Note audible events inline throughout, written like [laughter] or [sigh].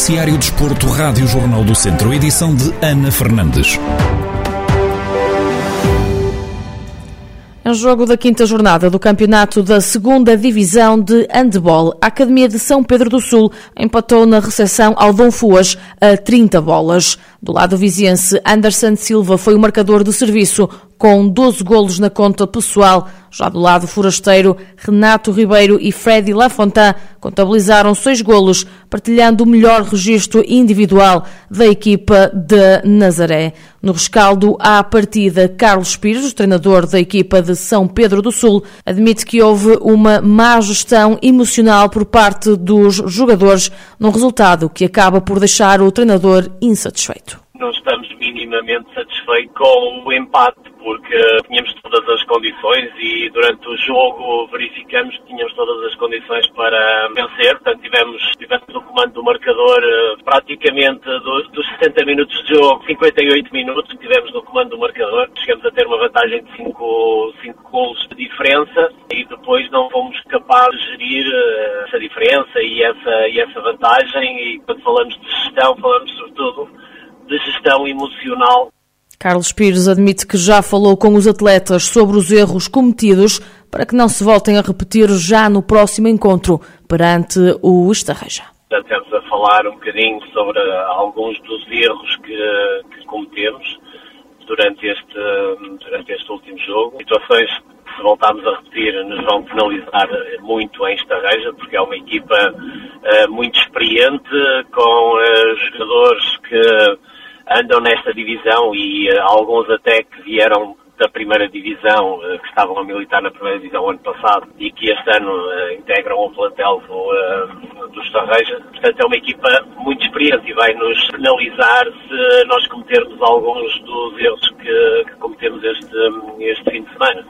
Noticiário Desporto, Rádio Jornal do Centro, edição de Ana Fernandes. Em jogo da quinta jornada do campeonato da segunda divisão de handball, a Academia de São Pedro do Sul empatou na recepção ao Dom Fuas a 30 bolas. Do lado viziense, Anderson Silva foi o marcador de serviço com 12 golos na conta pessoal. Já do lado forasteiro, Renato Ribeiro e Freddy Lafontaine contabilizaram seis golos, partilhando o melhor registro individual da equipa de Nazaré. No rescaldo à partida, Carlos Pires, treinador da equipa de São Pedro do Sul, admite que houve uma má gestão emocional por parte dos jogadores, num resultado que acaba por deixar o treinador insatisfeito não estamos minimamente satisfeitos com o empate, porque tínhamos todas as condições e durante o jogo verificamos que tínhamos todas as condições para vencer. Portanto, tivemos, tivemos o comando do marcador eh, praticamente dos, dos 60 minutos de jogo, 58 minutos tivemos no comando do marcador. Chegamos a ter uma vantagem de 5, 5 golos de diferença e depois não fomos capazes de gerir eh, essa diferença e essa, e essa vantagem. E quando falamos de gestão, falamos sobretudo de gestão emocional. Carlos Pires admite que já falou com os atletas sobre os erros cometidos para que não se voltem a repetir já no próximo encontro perante o Estarreja. Estamos a falar um bocadinho sobre alguns dos erros que, que cometemos durante este, durante este último jogo. Situações que se voltarmos a repetir nos vão penalizar muito em Estarreja, porque é uma equipa uh, muito experiente, com uh, jogadores que andam nesta divisão e uh, alguns até que vieram da primeira divisão, uh, que estavam a militar na primeira divisão ano passado e que este ano uh, integram o plantel do, do Estarreja. Portanto, é uma equipa muito experiente e vai nos penalizar se nós cometermos alguns dos erros que, que cometemos este, este fim de semana.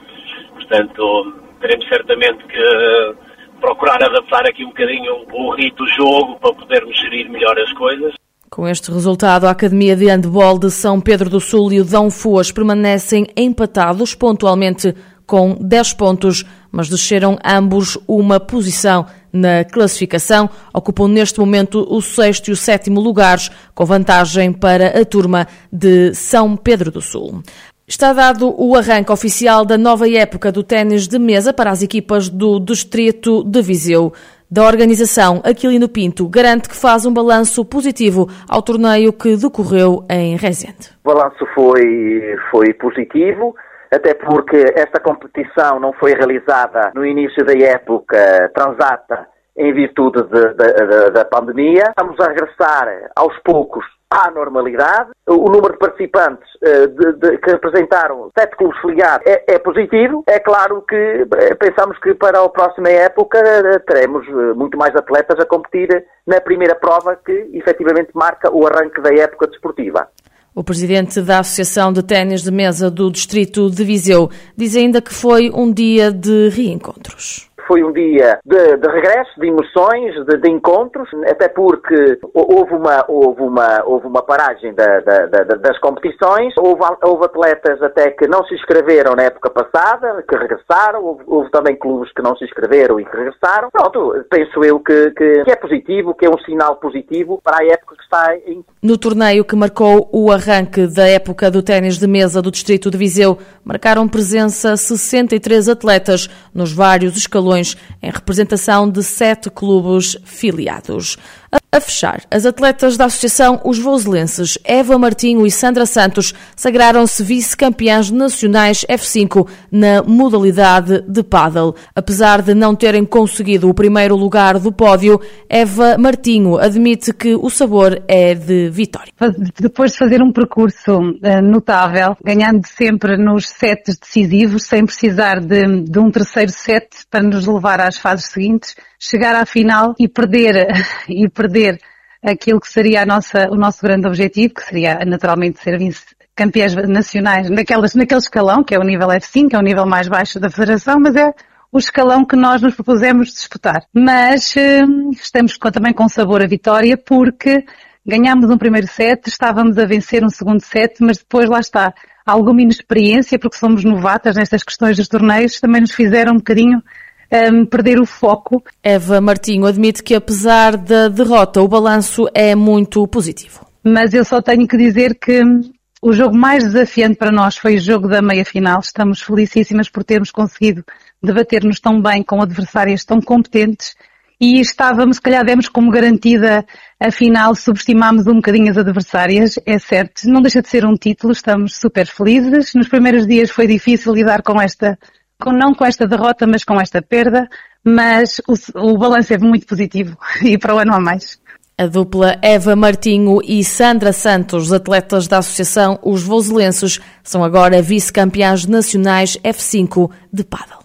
Portanto, teremos certamente que procurar adaptar aqui um bocadinho o rito do jogo para podermos gerir melhor as coisas. Com este resultado, a Academia de Handball de São Pedro do Sul e o Dão Fuas permanecem empatados pontualmente com 10 pontos, mas desceram ambos uma posição na classificação. Ocupam neste momento o sexto e o sétimo lugares, com vantagem para a turma de São Pedro do Sul. Está dado o arranque oficial da nova época do ténis de mesa para as equipas do Distrito de Viseu da organização Aquilino Pinto garante que faz um balanço positivo ao torneio que decorreu em Rezende. O balanço foi, foi positivo, até porque esta competição não foi realizada no início da época transata em virtude de, de, de, da pandemia. Estamos a regressar aos poucos à normalidade. O número de participantes uh, de, de, que representaram sete clubes filiados é, é, positivo. É claro que uh, pensamos que para a próxima época uh, teremos muito mais atletas a competir na primeira prova que efetivamente marca o arranque da época desportiva. O presidente da Associação de Ténis de Mesa do Distrito de Viseu diz ainda que foi um dia de reencontros foi um dia de, de regresso, de emoções, de, de, encontros, até porque houve uma, houve uma, houve uma paragem da, da, da, das competições, houve, houve, atletas até que não se inscreveram na época passada, que regressaram, houve, houve também clubes que não se inscreveram e que regressaram. Pronto, penso eu que, que, que é positivo, que é um sinal positivo para a época que está em. No torneio que marcou o arranque da época do ténis de mesa do Distrito de Viseu, marcaram presença 63 atletas nos vários escalões em representação de sete clubes filiados. A fechar, as atletas da Associação Os Voselenses, Eva Martinho e Sandra Santos, sagraram-se vice-campeãs nacionais F5 na modalidade de paddle. Apesar de não terem conseguido o primeiro lugar do pódio, Eva Martinho admite que o sabor é de vitória. Depois de fazer um percurso uh, notável, ganhando sempre nos sets decisivos, sem precisar de, de um terceiro set para nos levar às fases seguintes, chegar à final e perder, [laughs] e perder aquilo que seria nossa, o nosso grande objetivo, que seria naturalmente ser campeões nacionais naquelas, naquele escalão, que é o nível F5, que é o nível mais baixo da Federação, mas é o escalão que nós nos propusemos disputar. Mas hum, estamos também com sabor a vitória porque ganhámos um primeiro set, estávamos a vencer um segundo set, mas depois lá está. Alguma inexperiência, porque somos novatas nestas questões dos torneios, também nos fizeram um bocadinho um, perder o foco. Eva Martinho admite que apesar da derrota, o balanço é muito positivo. Mas eu só tenho que dizer que o jogo mais desafiante para nós foi o jogo da meia-final. Estamos felicíssimas por termos conseguido debater-nos tão bem com adversárias tão competentes e estávamos, se calhar demos como garantida a final, subestimámos um bocadinho as adversárias, é certo. Não deixa de ser um título, estamos super felizes. Nos primeiros dias foi difícil lidar com esta, com, não com esta derrota, mas com esta perda, mas o, o balanço é muito positivo [laughs] e para o ano a mais. A dupla Eva Martinho e Sandra Santos, atletas da Associação Os Voselenses, são agora vice-campeãs nacionais F5 de Paddle.